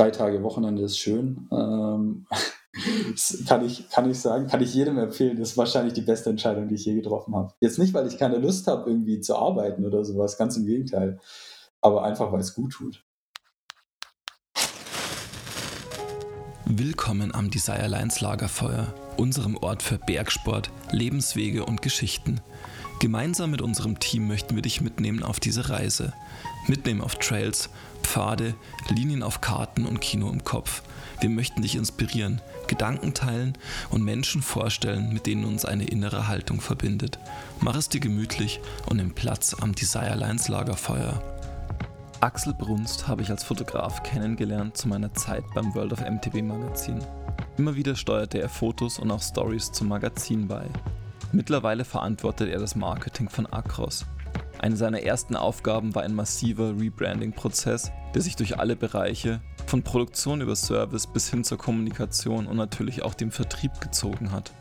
drei Tage Wochenende ist schön. Ähm, kann, ich, kann ich sagen, kann ich jedem empfehlen. Das ist wahrscheinlich die beste Entscheidung, die ich je getroffen habe. Jetzt nicht, weil ich keine Lust habe, irgendwie zu arbeiten oder sowas, ganz im Gegenteil. Aber einfach, weil es gut tut. Willkommen am Desire Lines Lagerfeuer, unserem Ort für Bergsport, Lebenswege und Geschichten. Gemeinsam mit unserem Team möchten wir dich mitnehmen auf diese Reise. Mitnehmen auf Trails, Pfade, Linien auf Karten und Kino im Kopf. Wir möchten dich inspirieren, Gedanken teilen und Menschen vorstellen, mit denen uns eine innere Haltung verbindet. Mach es dir gemütlich und nimm Platz am Desire Lines Lagerfeuer. Axel Brunst habe ich als Fotograf kennengelernt zu meiner Zeit beim World of MTB Magazin. Immer wieder steuerte er Fotos und auch Stories zum Magazin bei. Mittlerweile verantwortet er das Marketing von Acros. Eine seiner ersten Aufgaben war ein massiver Rebranding-Prozess, der sich durch alle Bereiche, von Produktion über Service bis hin zur Kommunikation und natürlich auch dem Vertrieb gezogen hat.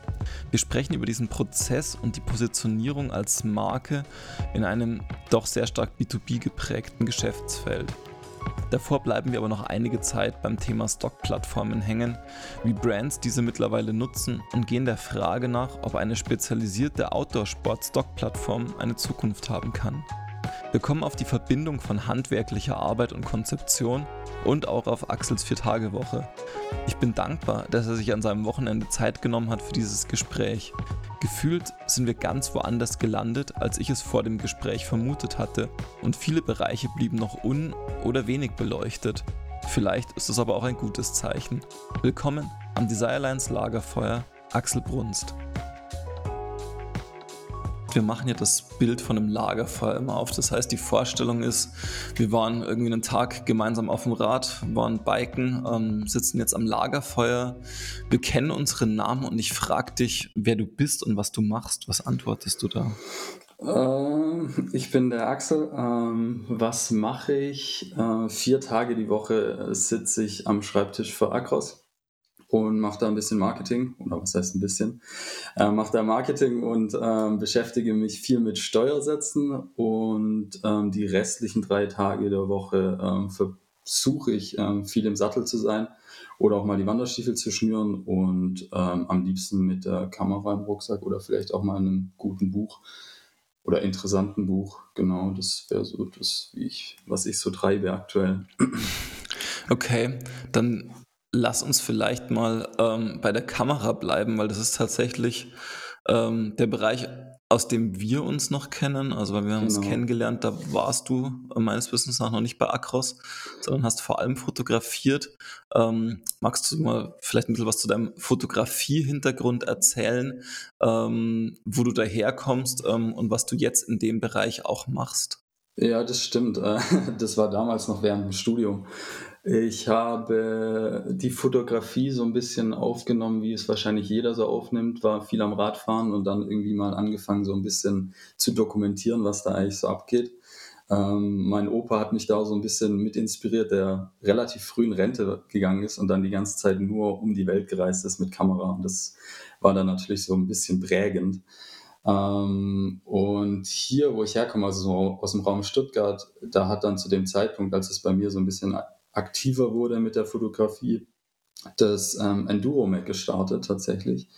Wir sprechen über diesen Prozess und die Positionierung als Marke in einem doch sehr stark B2B geprägten Geschäftsfeld. Davor bleiben wir aber noch einige Zeit beim Thema Stock-Plattformen hängen, wie Brands diese mittlerweile nutzen und gehen der Frage nach, ob eine spezialisierte Outdoor-Sport-Stock-Plattform eine Zukunft haben kann. Wir kommen auf die Verbindung von handwerklicher Arbeit und Konzeption und auch auf Axels Vier-Tage-Woche. Ich bin dankbar, dass er sich an seinem Wochenende Zeit genommen hat für dieses Gespräch. Gefühlt sind wir ganz woanders gelandet, als ich es vor dem Gespräch vermutet hatte, und viele Bereiche blieben noch un- oder wenig beleuchtet. Vielleicht ist es aber auch ein gutes Zeichen. Willkommen am Desirelines Lagerfeuer, Axel Brunst wir machen ja das Bild von einem Lagerfeuer immer auf. Das heißt, die Vorstellung ist, wir waren irgendwie einen Tag gemeinsam auf dem Rad, waren biken, ähm, sitzen jetzt am Lagerfeuer. Wir kennen unsere Namen und ich frage dich, wer du bist und was du machst. Was antwortest du da? Ähm, ich bin der Axel. Ähm, was mache ich? Äh, vier Tage die Woche sitze ich am Schreibtisch für Akros und mache da ein bisschen Marketing, oder was heißt ein bisschen, äh, mache da Marketing und ähm, beschäftige mich viel mit Steuersätzen und ähm, die restlichen drei Tage der Woche ähm, versuche ich ähm, viel im Sattel zu sein oder auch mal die Wanderstiefel zu schnüren und ähm, am liebsten mit der Kamera im Rucksack oder vielleicht auch mal einem guten Buch oder interessanten Buch. Genau, das wäre so das, wie ich, was ich so treibe aktuell. Okay, dann lass uns vielleicht mal ähm, bei der Kamera bleiben, weil das ist tatsächlich ähm, der Bereich, aus dem wir uns noch kennen. Also, weil wir haben genau. uns kennengelernt, da warst du äh, meines Wissens nach noch nicht bei Acros, sondern hast vor allem fotografiert. Ähm, magst du mal vielleicht ein bisschen was zu deinem Fotografie-Hintergrund erzählen, ähm, wo du daherkommst ähm, und was du jetzt in dem Bereich auch machst? Ja, das stimmt. Das war damals noch während dem Studium. Ich habe die Fotografie so ein bisschen aufgenommen, wie es wahrscheinlich jeder so aufnimmt, war viel am Radfahren und dann irgendwie mal angefangen, so ein bisschen zu dokumentieren, was da eigentlich so abgeht. Ähm, mein Opa hat mich da so ein bisschen mit inspiriert, der relativ früh in Rente gegangen ist und dann die ganze Zeit nur um die Welt gereist ist mit Kamera. Und das war dann natürlich so ein bisschen prägend. Ähm, und hier, wo ich herkomme, also so aus dem Raum Stuttgart, da hat dann zu dem Zeitpunkt, als es bei mir so ein bisschen aktiver wurde mit der Fotografie, das ähm, Enduro Mac gestartet tatsächlich.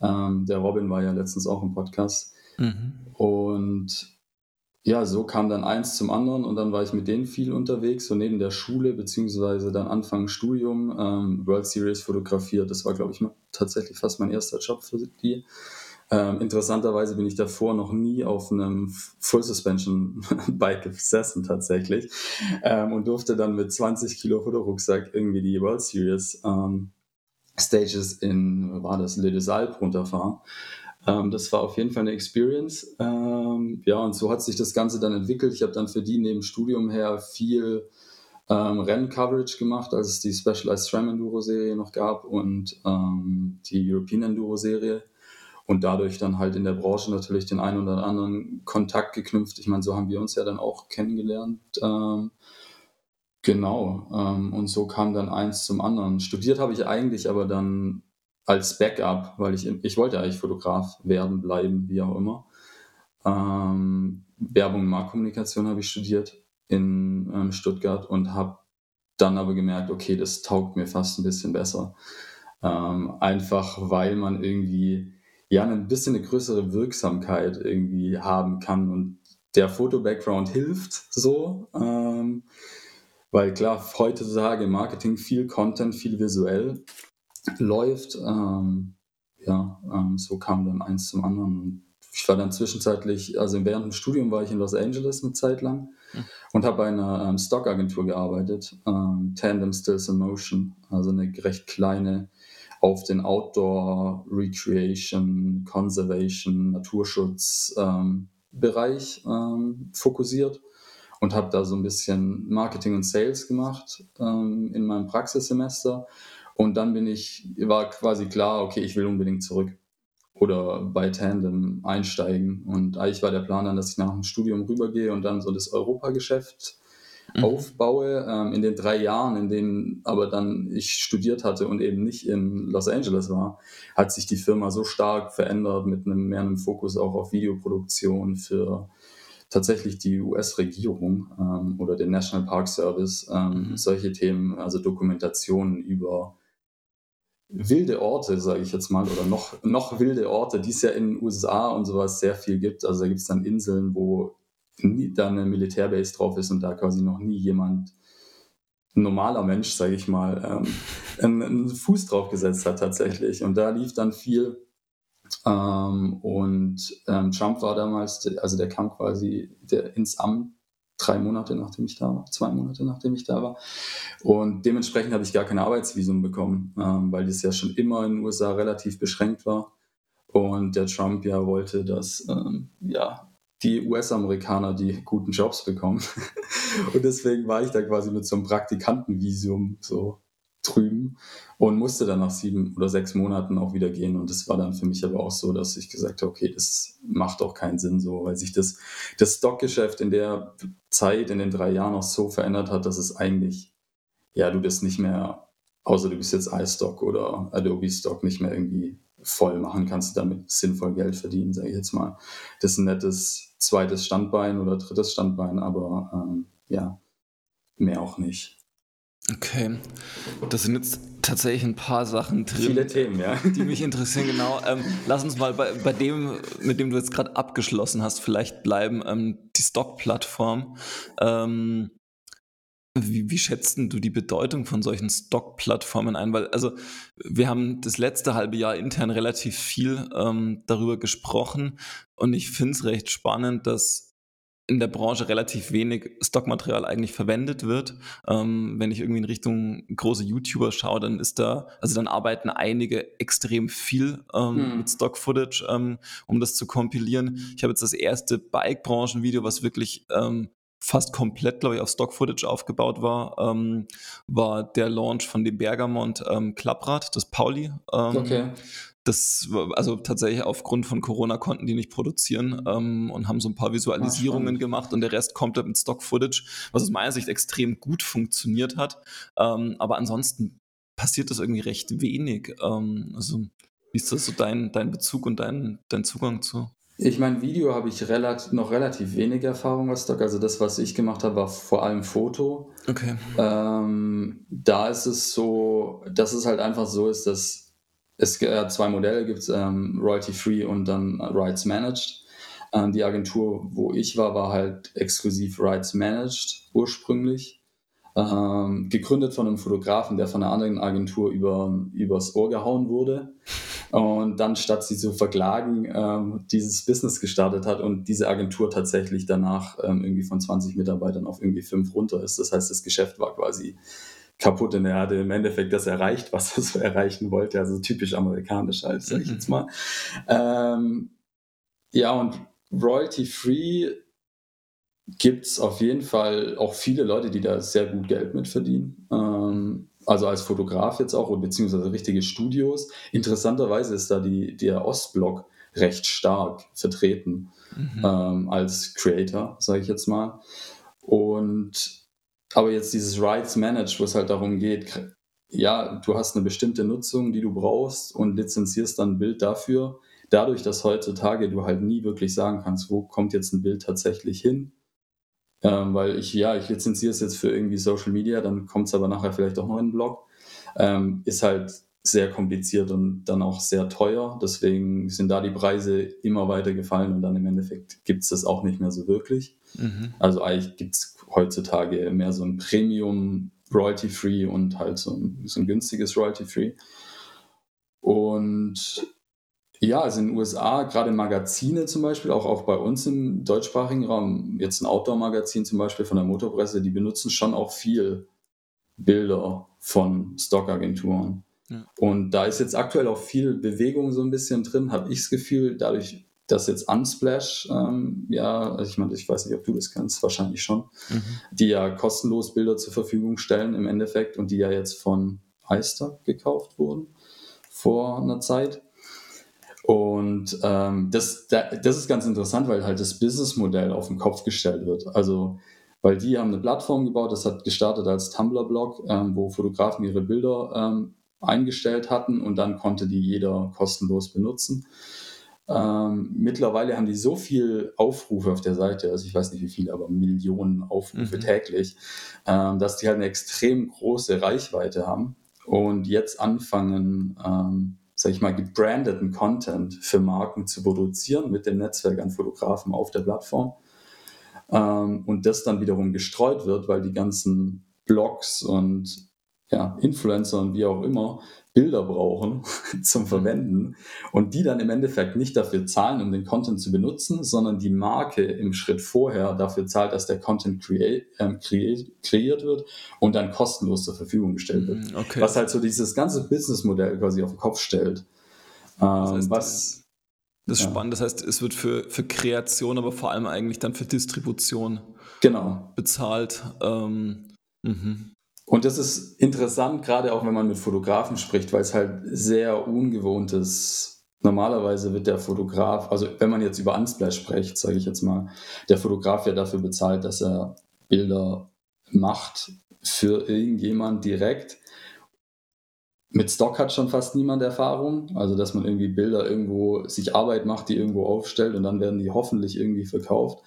Ähm, der Robin war ja letztens auch im Podcast. Mhm. Und ja, so kam dann eins zum anderen und dann war ich mit denen viel unterwegs, so neben der Schule, beziehungsweise dann Anfang Studium, ähm, World Series fotografiert. Das war, glaube ich, tatsächlich fast mein erster Job für die. Ähm, interessanterweise bin ich davor noch nie auf einem Full Suspension Bike gesessen tatsächlich ähm, und durfte dann mit 20 Kilo Fotorucksack irgendwie die World Series ähm, Stages in, war das, Le Alpes runterfahren. Ähm, das war auf jeden Fall eine Experience. Ähm, ja, und so hat sich das Ganze dann entwickelt. Ich habe dann für die neben Studium her viel ähm, Renn-Coverage gemacht, als es die Specialized SRAM Enduro Serie noch gab und ähm, die European Enduro Serie und dadurch dann halt in der Branche natürlich den einen oder anderen Kontakt geknüpft. Ich meine, so haben wir uns ja dann auch kennengelernt. Ähm, genau. Ähm, und so kam dann eins zum anderen. Studiert habe ich eigentlich aber dann als Backup, weil ich, ich wollte eigentlich Fotograf werden, bleiben, wie auch immer. Ähm, Werbung und Marktkommunikation habe ich studiert in ähm, Stuttgart und habe dann aber gemerkt, okay, das taugt mir fast ein bisschen besser. Ähm, einfach weil man irgendwie ja ein bisschen eine größere Wirksamkeit irgendwie haben kann und der Foto-Background hilft so. Ähm, weil klar, heutzutage im Marketing viel Content, viel visuell läuft. Ähm, ja, ähm, so kam dann eins zum anderen. Ich war dann zwischenzeitlich, also während dem Studium war ich in Los Angeles eine Zeit lang mhm. und habe bei einer ähm, Stockagentur gearbeitet, ähm, Tandem Stills in Motion, also eine recht kleine auf den Outdoor, Recreation, Conservation, Naturschutz ähm, Bereich ähm, fokussiert und habe da so ein bisschen Marketing und Sales gemacht ähm, in meinem Praxissemester. Und dann bin ich, war quasi klar, okay, ich will unbedingt zurück oder bei Tandem einsteigen. Und eigentlich war der Plan dann, dass ich nach dem Studium rübergehe und dann so das Europageschäft mhm. aufbaue. Ähm, in den drei Jahren, in denen aber dann ich studiert hatte und eben nicht in Los Angeles war, hat sich die Firma so stark verändert mit einem mehr einem Fokus auch auf Videoproduktion für tatsächlich die US-Regierung ähm, oder den National Park Service, ähm, mhm. solche Themen, also Dokumentationen über wilde Orte, sage ich jetzt mal, oder noch, noch wilde Orte, die es ja in den USA und sowas sehr viel gibt. Also da gibt es dann Inseln, wo nie, da eine Militärbase drauf ist und da quasi noch nie jemand, ein normaler Mensch, sage ich mal, ähm, einen, Fuß drauf gesetzt hat tatsächlich. Und da lief dann viel. Ähm, und ähm, Trump war damals, also der kam quasi der, ins Amt drei Monate, nachdem ich da war, zwei Monate, nachdem ich da war. Und dementsprechend habe ich gar kein Arbeitsvisum bekommen, ähm, weil das ja schon immer in den USA relativ beschränkt war. Und der Trump ja wollte, dass ähm, ja, die US-Amerikaner die guten Jobs bekommen. und deswegen war ich da quasi mit so einem Praktikantenvisum so drüben und musste dann nach sieben oder sechs Monaten auch wieder gehen. Und das war dann für mich aber auch so, dass ich gesagt habe, okay, das macht auch keinen Sinn so, weil sich das, das Stockgeschäft in der Zeit, in den drei Jahren auch so verändert hat, dass es eigentlich, ja, du bist nicht mehr, außer du bist jetzt iStock oder Adobe Stock, nicht mehr irgendwie voll machen kannst, damit sinnvoll Geld verdienen, sage ich jetzt mal. Das ist ein nettes zweites Standbein oder drittes Standbein, aber ähm, ja, mehr auch nicht. Okay, das sind jetzt tatsächlich ein paar Sachen drin, Viele Themen, ja. die mich interessieren. Genau. Ähm, lass uns mal bei, bei, dem, mit dem du jetzt gerade abgeschlossen hast, vielleicht bleiben. Ähm, die Stock-Plattform. Ähm, wie, wie schätzt du die Bedeutung von solchen Stock-Plattformen ein? Weil, also, wir haben das letzte halbe Jahr intern relativ viel ähm, darüber gesprochen und ich finde es recht spannend, dass in der Branche relativ wenig Stockmaterial eigentlich verwendet wird. Ähm, wenn ich irgendwie in Richtung große YouTuber schaue, dann ist da, also dann arbeiten einige extrem viel ähm, hm. mit Stock-Footage, ähm, um das zu kompilieren. Ich habe jetzt das erste Bike-Branchen-Video, was wirklich ähm, fast komplett, glaube ich, auf Stock-Footage aufgebaut war, ähm, war der Launch von dem Bergamont ähm, Klapprad, das Pauli. Ähm, okay. Das, also tatsächlich aufgrund von Corona konnten die nicht produzieren ähm, und haben so ein paar Visualisierungen ah, gemacht und der Rest komplett mit Stock-Footage, was aus meiner Sicht extrem gut funktioniert hat. Ähm, aber ansonsten passiert das irgendwie recht wenig. Ähm, also wie ist das so dein, dein Bezug und dein, dein Zugang zu? Ich meine, Video habe ich relativ, noch relativ wenig Erfahrung als Stock. Also das, was ich gemacht habe, war vor allem Foto. Okay. Ähm, da ist es so, dass es halt einfach so ist, dass es äh, zwei Modelle gibt, ähm, Royalty Free und dann Rights Managed. Ähm, die Agentur, wo ich war, war halt exklusiv Rights Managed ursprünglich ähm, gegründet von einem Fotografen, der von einer anderen Agentur über, übers Ohr gehauen wurde. Und dann, statt sie zu verklagen, ähm, dieses Business gestartet hat und diese Agentur tatsächlich danach ähm, irgendwie von 20 Mitarbeitern auf irgendwie fünf runter ist. Das heißt, das Geschäft war quasi kaputt und er hatte im Endeffekt das erreicht, was er so erreichen wollte. Also typisch amerikanisch halt, sag ich jetzt mal. Ähm, ja, und Royalty Free gibt es auf jeden Fall auch viele Leute, die da sehr gut Geld mit verdienen. Ähm, also als Fotograf jetzt auch, beziehungsweise richtige Studios. Interessanterweise ist da die, der Ostblock recht stark vertreten mhm. ähm, als Creator, sage ich jetzt mal. Und aber jetzt dieses Rights Managed, wo es halt darum geht, ja, du hast eine bestimmte Nutzung, die du brauchst und lizenzierst dann ein Bild dafür. Dadurch, dass heutzutage du halt nie wirklich sagen kannst, wo kommt jetzt ein Bild tatsächlich hin, ähm, weil ich, ja, ich lizenziere es jetzt für irgendwie Social Media, dann kommt es aber nachher vielleicht auch noch in den Blog. Ähm, ist halt sehr kompliziert und dann auch sehr teuer. Deswegen sind da die Preise immer weiter gefallen und dann im Endeffekt gibt es das auch nicht mehr so wirklich. Mhm. Also eigentlich gibt es heutzutage mehr so ein Premium Royalty-Free und halt so ein, so ein günstiges Royalty-Free. Und ja, also in den USA, gerade Magazine zum Beispiel, auch, auch bei uns im deutschsprachigen Raum, jetzt ein Outdoor-Magazin zum Beispiel von der Motorpresse, die benutzen schon auch viel Bilder von Stockagenturen. Ja. Und da ist jetzt aktuell auch viel Bewegung so ein bisschen drin, habe ich das Gefühl, dadurch, dass jetzt Unsplash, ähm, ja, also ich meine, ich weiß nicht, ob du das kennst, wahrscheinlich schon, mhm. die ja kostenlos Bilder zur Verfügung stellen im Endeffekt und die ja jetzt von iStock gekauft wurden vor einer Zeit. Und ähm, das, das ist ganz interessant, weil halt das Businessmodell auf den Kopf gestellt wird. Also, weil die haben eine Plattform gebaut, das hat gestartet als Tumblr-Blog, ähm, wo Fotografen ihre Bilder ähm, eingestellt hatten und dann konnte die jeder kostenlos benutzen. Ähm, mittlerweile haben die so viel Aufrufe auf der Seite, also ich weiß nicht wie viele, aber Millionen Aufrufe mhm. täglich, ähm, dass die halt eine extrem große Reichweite haben und jetzt anfangen, ähm, sag ich mal, gebrandeten Content für Marken zu produzieren mit dem Netzwerk an Fotografen auf der Plattform. Ähm, und das dann wiederum gestreut wird, weil die ganzen Blogs und ja, Influencer und wie auch immer Bilder brauchen zum Verwenden und die dann im Endeffekt nicht dafür zahlen, um den Content zu benutzen, sondern die Marke im Schritt vorher dafür zahlt, dass der Content kreiert, äh, kreiert wird und dann kostenlos zur Verfügung gestellt wird. Mhm, okay. Was halt so dieses ganze Businessmodell quasi auf den Kopf stellt. Ähm, das heißt, was, das ist ja. spannend. Das heißt, es wird für, für Kreation, aber vor allem eigentlich dann für Distribution genau. bezahlt. Ähm, mhm. Und das ist interessant, gerade auch wenn man mit Fotografen spricht, weil es halt sehr ungewohnt ist. Normalerweise wird der Fotograf, also wenn man jetzt über Unsplash spricht, sage ich jetzt mal, der Fotograf ja dafür bezahlt, dass er Bilder macht für irgendjemand direkt. Mit Stock hat schon fast niemand Erfahrung, also dass man irgendwie Bilder irgendwo sich Arbeit macht, die irgendwo aufstellt und dann werden die hoffentlich irgendwie verkauft.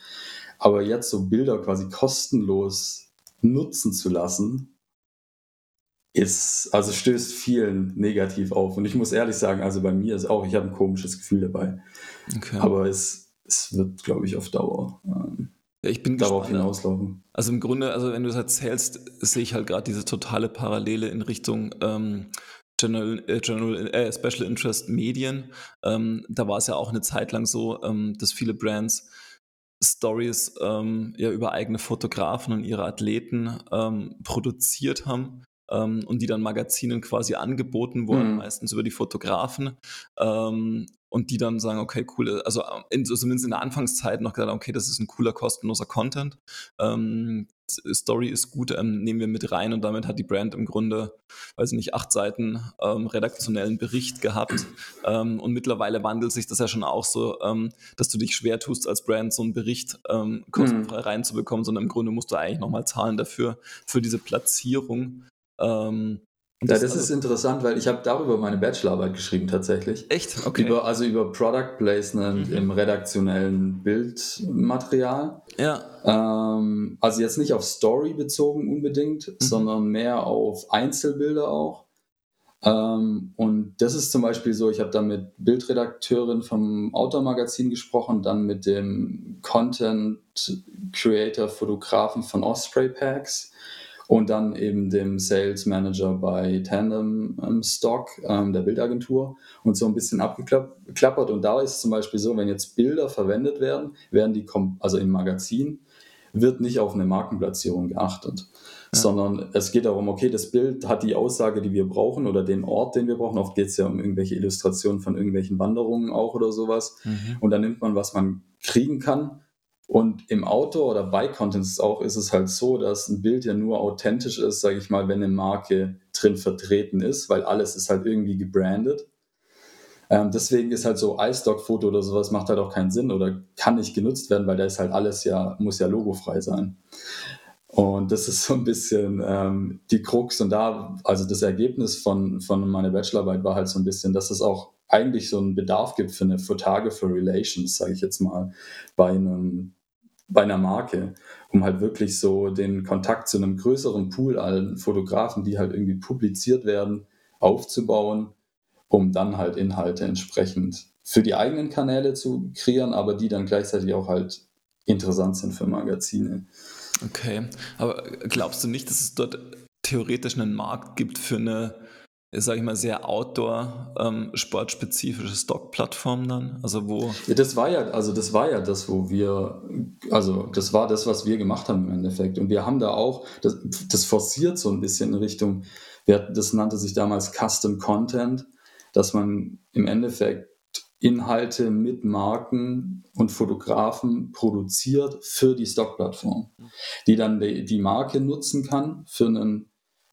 Aber jetzt so Bilder quasi kostenlos nutzen zu lassen, ist, also stößt vielen negativ auf. Und ich muss ehrlich sagen, also bei mir ist auch, ich habe ein komisches Gefühl dabei. Okay. Aber es, es wird, glaube ich, auf Dauer ähm, ja, ich bin darauf gespannt. hinauslaufen. Also im Grunde, also wenn du es erzählst, sehe ich halt gerade diese totale Parallele in Richtung ähm, General, äh, General äh, Special Interest Medien. Ähm, da war es ja auch eine Zeit lang so, ähm, dass viele Brands Stories ähm, ja über eigene Fotografen und ihre Athleten ähm, produziert haben ähm, und die dann Magazinen quasi angeboten wurden, mhm. meistens über die Fotografen. Ähm, und die dann sagen, okay, cool, also in, zumindest in der Anfangszeit noch gesagt, okay, das ist ein cooler, kostenloser Content. Ähm, Story ist gut, ähm, nehmen wir mit rein und damit hat die Brand im Grunde, weiß ich nicht, acht Seiten ähm, redaktionellen Bericht gehabt. Ähm, und mittlerweile wandelt sich das ja schon auch so, ähm, dass du dich schwer tust, als Brand so einen Bericht ähm, kostenfrei mhm. reinzubekommen, sondern im Grunde musst du eigentlich nochmal zahlen dafür, für diese Platzierung. Ähm, ja, das, das ist interessant, weil ich habe darüber meine Bachelorarbeit geschrieben tatsächlich. Echt? Okay. Über, also über Product Placement mhm. im redaktionellen Bildmaterial. Ja. Ähm, also jetzt nicht auf Story bezogen unbedingt, mhm. sondern mehr auf Einzelbilder auch. Ähm, und das ist zum Beispiel so, ich habe dann mit Bildredakteurin vom Outdoor-Magazin gesprochen, dann mit dem Content Creator, Fotografen von Osprey Packs und dann eben dem Sales Manager bei Tandem ähm, Stock, ähm, der Bildagentur, und so ein bisschen abgeklappert. Und da ist es zum Beispiel so, wenn jetzt Bilder verwendet werden, werden die, also im Magazin, wird nicht auf eine Markenplatzierung geachtet. Ja. sondern es geht darum, okay, das Bild hat die Aussage, die wir brauchen oder den Ort, den wir brauchen. Oft geht es ja um irgendwelche Illustrationen von irgendwelchen Wanderungen auch oder sowas. Mhm. Und dann nimmt man, was man kriegen kann und im Outdoor- oder Bike-Content ist, auch, ist es halt so, dass ein Bild ja nur authentisch ist, sage ich mal, wenn eine Marke drin vertreten ist, weil alles ist halt irgendwie gebrandet. Ähm, deswegen ist halt so iStock-Foto oder sowas macht halt auch keinen Sinn oder kann nicht genutzt werden, weil da ist halt alles ja, muss ja logofrei sein. Und das ist so ein bisschen ähm, die Krux. Und da, also das Ergebnis von, von meiner Bachelorarbeit war halt so ein bisschen, dass es auch eigentlich so einen Bedarf gibt für eine Photographer Relations, sage ich jetzt mal, bei einem bei einer Marke, um halt wirklich so den Kontakt zu einem größeren Pool an Fotografen, die halt irgendwie publiziert werden, aufzubauen, um dann halt Inhalte entsprechend für die eigenen Kanäle zu kreieren, aber die dann gleichzeitig auch halt interessant sind für Magazine. Okay, aber glaubst du nicht, dass es dort theoretisch einen Markt gibt für eine sage ich mal, sehr outdoor-sportspezifische ähm, Stock-Plattform dann? Also wo. Ja, das war ja, also das war ja das, wo wir, also das war das, was wir gemacht haben im Endeffekt. Und wir haben da auch, das, das forciert so ein bisschen in Richtung, das nannte sich damals Custom Content, dass man im Endeffekt Inhalte mit Marken und Fotografen produziert für die Stock-Plattform, die dann die, die Marke nutzen kann für einen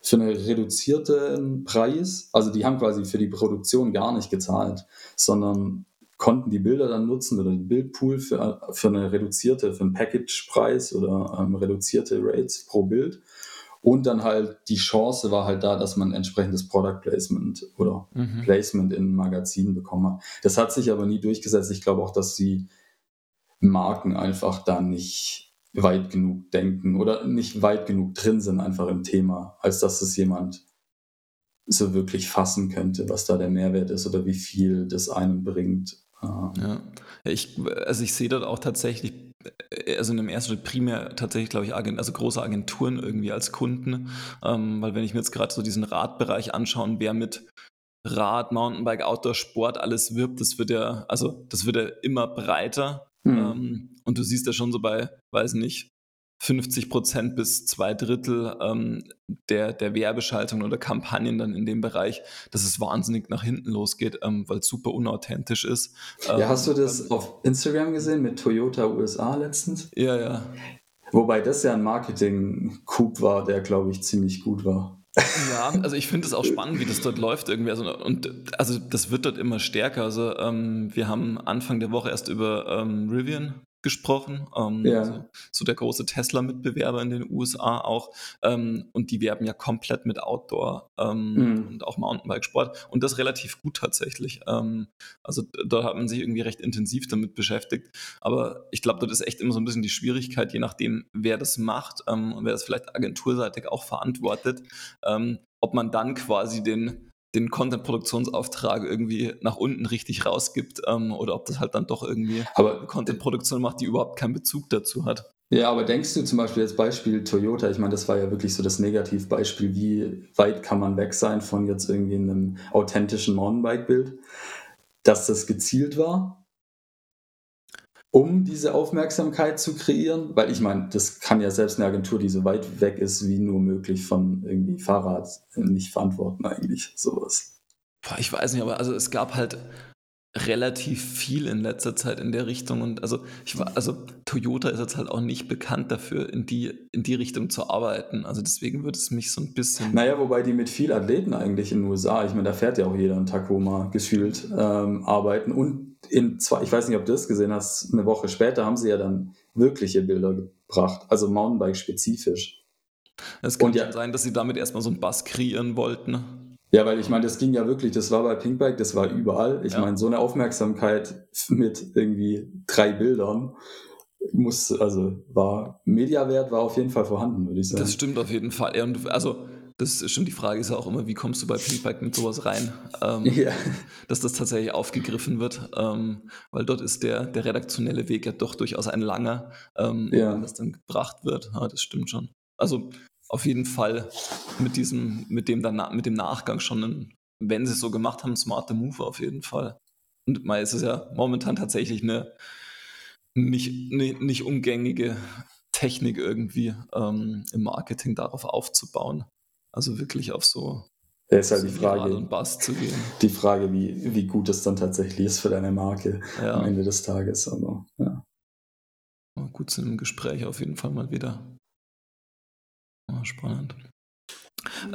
für einen reduzierten Preis. Also die haben quasi für die Produktion gar nicht gezahlt, sondern konnten die Bilder dann nutzen oder den Bildpool für, für eine reduzierte, für einen Package-Preis oder ähm, reduzierte Rates pro Bild. Und dann halt die Chance war halt da, dass man entsprechendes Product Placement oder mhm. Placement in Magazinen bekommen hat. Das hat sich aber nie durchgesetzt. Ich glaube auch, dass die Marken einfach da nicht weit genug denken oder nicht weit genug drin sind einfach im Thema, als dass es jemand so wirklich fassen könnte, was da der Mehrwert ist oder wie viel das einem bringt. Ähm, ja, ich, also ich sehe dort auch tatsächlich, äh, also in dem ersten Schritt primär tatsächlich, glaube ich, Agent, also große Agenturen irgendwie als Kunden, ähm, weil wenn ich mir jetzt gerade so diesen Radbereich anschaue, wer mit Rad, Mountainbike, Outdoor, Sport alles wirbt, das wird ja, also das wird ja immer breiter Mhm. Ähm, und du siehst ja schon so bei, weiß nicht, 50 Prozent bis zwei Drittel ähm, der, der Werbeschaltung oder Kampagnen dann in dem Bereich, dass es wahnsinnig nach hinten losgeht, ähm, weil es super unauthentisch ist. Ja, ähm, hast du das auf Instagram gesehen mit Toyota USA letztens? Ja, ja. Wobei das ja ein Marketing-Coup war, der, glaube ich, ziemlich gut war. Ja, also ich finde es auch spannend, wie das dort läuft irgendwie. Also, und also das wird dort immer stärker. Also ähm, wir haben Anfang der Woche erst über ähm, Rivian gesprochen, ähm, ja. also, so der große Tesla-Mitbewerber in den USA auch. Ähm, und die werben ja komplett mit Outdoor ähm, mhm. und auch Mountainbike-Sport und das relativ gut tatsächlich. Ähm, also da hat man sich irgendwie recht intensiv damit beschäftigt. Aber ich glaube, dort ist echt immer so ein bisschen die Schwierigkeit, je nachdem, wer das macht ähm, und wer das vielleicht agenturseitig auch verantwortet, ähm, ob man dann quasi den den Content-Produktionsauftrag irgendwie nach unten richtig rausgibt ähm, oder ob das halt dann doch irgendwie aber Content-Produktion macht, die überhaupt keinen Bezug dazu hat. Ja, aber denkst du zum Beispiel jetzt Beispiel Toyota, ich meine, das war ja wirklich so das Negativbeispiel, wie weit kann man weg sein von jetzt irgendwie einem authentischen Mountainbike-Bild, dass das gezielt war um diese Aufmerksamkeit zu kreieren? Weil ich meine, das kann ja selbst eine Agentur, die so weit weg ist wie nur möglich von irgendwie Fahrrad, nicht verantworten eigentlich, sowas. ich weiß nicht, aber also es gab halt relativ viel in letzter Zeit in der Richtung und also ich war also Toyota ist jetzt halt auch nicht bekannt dafür in die in die Richtung zu arbeiten also deswegen würde es mich so ein bisschen naja wobei die mit viel Athleten eigentlich in den USA ich meine da fährt ja auch jeder in Tacoma gefühlt ähm, arbeiten und in zwei ich weiß nicht ob du das gesehen hast eine Woche später haben sie ja dann wirkliche Bilder gebracht also Mountainbike spezifisch es kann ja sein dass sie damit erstmal so einen Bass kreieren wollten ja, weil ich meine, das ging ja wirklich, das war bei Pinkbike, das war überall. Ich ja. meine, so eine Aufmerksamkeit mit irgendwie drei Bildern muss, also war, Mediawert war auf jeden Fall vorhanden, würde ich sagen. Das stimmt auf jeden Fall. Und also, das ist schon die Frage ist ja auch immer, wie kommst du bei Pinkbike mit sowas rein? Ähm, ja. Dass das tatsächlich aufgegriffen wird, ähm, weil dort ist der, der redaktionelle Weg ja doch durchaus ein langer, ähm, ja. wenn das dann gebracht wird. Ja, das stimmt schon. Also auf jeden Fall mit diesem, mit dem dann, mit dem Nachgang schon, ein, wenn sie es so gemacht haben, smarte Move auf jeden Fall. Und mal ist es ja momentan tatsächlich eine nicht, nicht, nicht umgängige Technik irgendwie ähm, im Marketing darauf aufzubauen. Also wirklich auf so ja, ist halt die Frage, und Bass zu gehen. Die Frage, wie, wie gut es dann tatsächlich ist für deine Marke ja. am Ende des Tages. Aber, ja. Gut zu einem Gespräch auf jeden Fall mal wieder. Oh, spannend.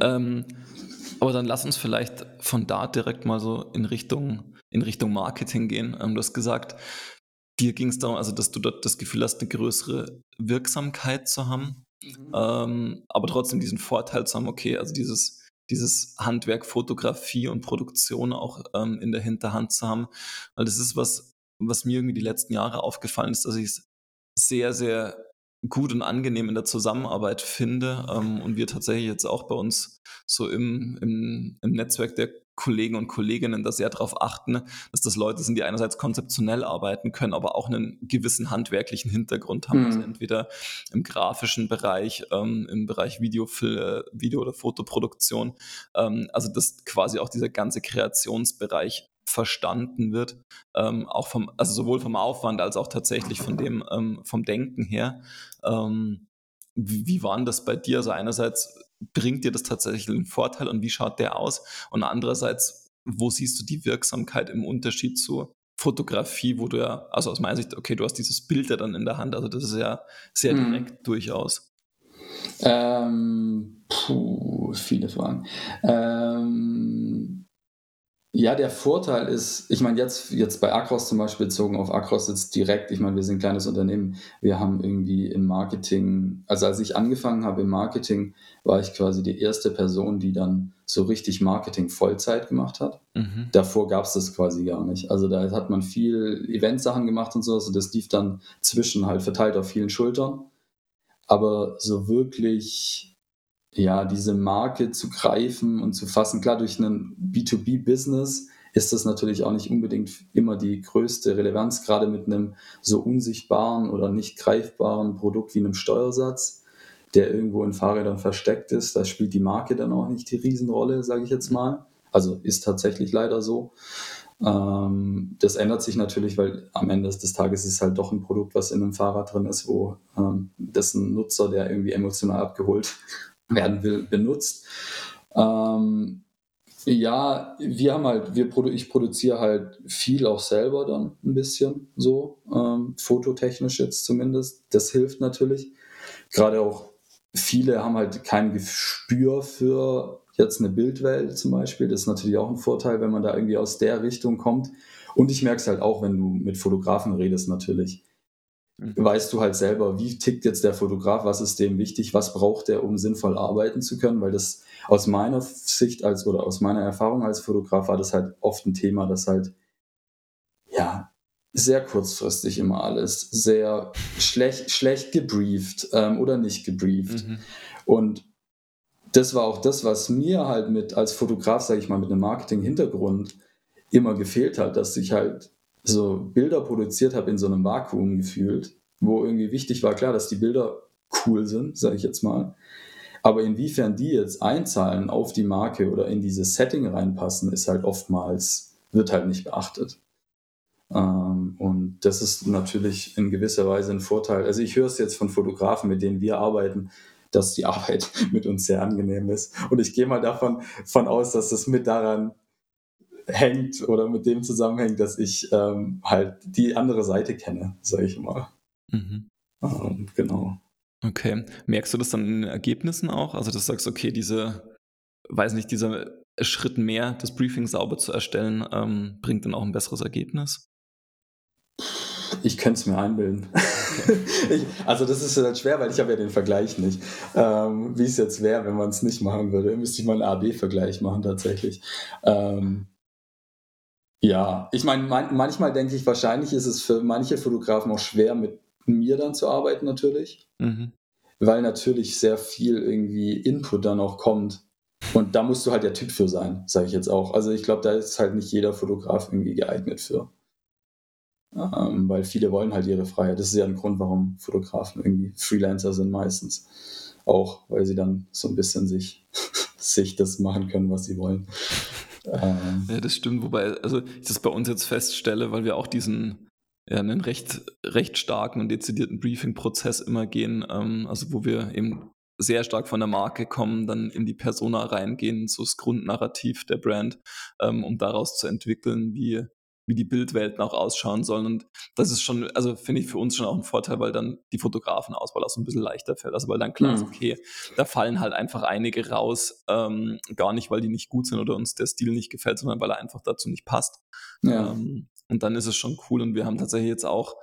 Ähm, aber dann lass uns vielleicht von da direkt mal so in Richtung, in Richtung Marketing gehen. Ähm, du hast gesagt, dir ging es darum, also dass du dort das Gefühl hast, eine größere Wirksamkeit zu haben, mhm. ähm, aber trotzdem diesen Vorteil zu haben, okay, also dieses, dieses Handwerk, Fotografie und Produktion auch ähm, in der Hinterhand zu haben. Weil das ist was, was mir irgendwie die letzten Jahre aufgefallen ist, dass ich es sehr, sehr gut und angenehm in der Zusammenarbeit finde ähm, und wir tatsächlich jetzt auch bei uns so im, im, im Netzwerk der Kollegen und Kolleginnen da sehr darauf achten, dass das Leute sind, die einerseits konzeptionell arbeiten können, aber auch einen gewissen handwerklichen Hintergrund haben. Also mhm. Also entweder im grafischen Bereich, ähm, im Bereich Video, Video oder Fotoproduktion. Ähm, also dass quasi auch dieser ganze Kreationsbereich verstanden wird, ähm, auch vom, also sowohl vom Aufwand als auch tatsächlich von dem, ähm, vom Denken her. Ähm, wie, war denn das bei dir? Also einerseits bringt dir das tatsächlich einen Vorteil und wie schaut der aus? Und andererseits, wo siehst du die Wirksamkeit im Unterschied zur Fotografie, wo du ja, also aus meiner Sicht, okay, du hast dieses Bild ja dann in der Hand, also das ist ja sehr mhm. direkt mhm. durchaus. Ähm, puh, viele Fragen. Ähm, ja, der Vorteil ist, ich meine, jetzt, jetzt bei Acros zum Beispiel bezogen auf Acros jetzt direkt, ich meine, wir sind ein kleines Unternehmen, wir haben irgendwie im Marketing, also als ich angefangen habe im Marketing, war ich quasi die erste Person, die dann so richtig Marketing Vollzeit gemacht hat. Mhm. Davor gab es das quasi gar nicht. Also da hat man viel Eventsachen gemacht und so, also das lief dann zwischen halt verteilt auf vielen Schultern. Aber so wirklich ja, diese Marke zu greifen und zu fassen. Klar, durch einen B2B-Business ist das natürlich auch nicht unbedingt immer die größte Relevanz, gerade mit einem so unsichtbaren oder nicht greifbaren Produkt wie einem Steuersatz, der irgendwo in Fahrrädern versteckt ist. Da spielt die Marke dann auch nicht die Riesenrolle, sage ich jetzt mal. Also ist tatsächlich leider so. Ähm, das ändert sich natürlich, weil am Ende des Tages ist es halt doch ein Produkt, was in einem Fahrrad drin ist, wo ähm, dessen Nutzer, der irgendwie emotional abgeholt werden will, benutzt. Ähm, ja, wir haben halt, wir produ ich produziere halt viel auch selber dann ein bisschen so, ähm, fototechnisch jetzt zumindest. Das hilft natürlich. Gerade auch viele haben halt kein Gespür für jetzt eine Bildwelt zum Beispiel. Das ist natürlich auch ein Vorteil, wenn man da irgendwie aus der Richtung kommt. Und ich merke es halt auch, wenn du mit Fotografen redest natürlich. Weißt du halt selber, wie tickt jetzt der Fotograf, was ist dem wichtig, was braucht er, um sinnvoll arbeiten zu können, weil das aus meiner Sicht als oder aus meiner Erfahrung als Fotograf war das halt oft ein Thema, das halt ja sehr kurzfristig immer alles, sehr schlecht, schlecht gebrieft ähm, oder nicht gebrieft. Mhm. Und das war auch das, was mir halt mit als Fotograf, sage ich mal, mit einem Marketing-Hintergrund immer gefehlt hat, dass ich halt so Bilder produziert habe in so einem Vakuum gefühlt, wo irgendwie wichtig war, klar, dass die Bilder cool sind, sage ich jetzt mal. Aber inwiefern die jetzt einzahlen auf die Marke oder in dieses Setting reinpassen, ist halt oftmals, wird halt nicht beachtet. Ähm, und das ist natürlich in gewisser Weise ein Vorteil. Also ich höre es jetzt von Fotografen, mit denen wir arbeiten, dass die Arbeit mit uns sehr angenehm ist. Und ich gehe mal davon von aus, dass das mit daran hängt oder mit dem zusammenhängt, dass ich ähm, halt die andere Seite kenne, sage ich mal. Mhm. Ähm, genau. Okay. Merkst du das dann in den Ergebnissen auch? Also, dass du sagst, okay, diese, weiß nicht, dieser Schritt mehr, das Briefing sauber zu erstellen, ähm, bringt dann auch ein besseres Ergebnis? Ich könnte es mir einbilden. Okay. ich, also das ist halt schwer, weil ich habe ja den Vergleich nicht. Ähm, wie es jetzt wäre, wenn man es nicht machen würde, müsste ich mal einen AB-Vergleich machen tatsächlich. Ähm, ja, ich meine, man, manchmal denke ich, wahrscheinlich ist es für manche Fotografen auch schwer, mit mir dann zu arbeiten, natürlich. Mhm. Weil natürlich sehr viel irgendwie Input dann auch kommt. Und da musst du halt der Typ für sein, sage ich jetzt auch. Also ich glaube, da ist halt nicht jeder Fotograf irgendwie geeignet für. Ähm, weil viele wollen halt ihre Freiheit. Das ist ja ein Grund, warum Fotografen irgendwie Freelancer sind meistens. Auch, weil sie dann so ein bisschen sich, sich das machen können, was sie wollen. Ähm. Ja, das stimmt, wobei, also ich das bei uns jetzt feststelle, weil wir auch diesen ja, einen recht, recht starken und dezidierten Briefing-Prozess immer gehen, ähm, also wo wir eben sehr stark von der Marke kommen, dann in die Persona reingehen, so das Grundnarrativ der Brand, ähm, um daraus zu entwickeln, wie wie die Bildwelten auch ausschauen sollen. Und das ist schon, also finde ich für uns schon auch ein Vorteil, weil dann die Fotografenauswahl auch so ein bisschen leichter fällt. Also weil dann klar ist, mhm. okay, da fallen halt einfach einige raus, ähm, gar nicht, weil die nicht gut sind oder uns der Stil nicht gefällt, sondern weil er einfach dazu nicht passt. Ja. Ähm, und dann ist es schon cool. Und wir haben tatsächlich jetzt auch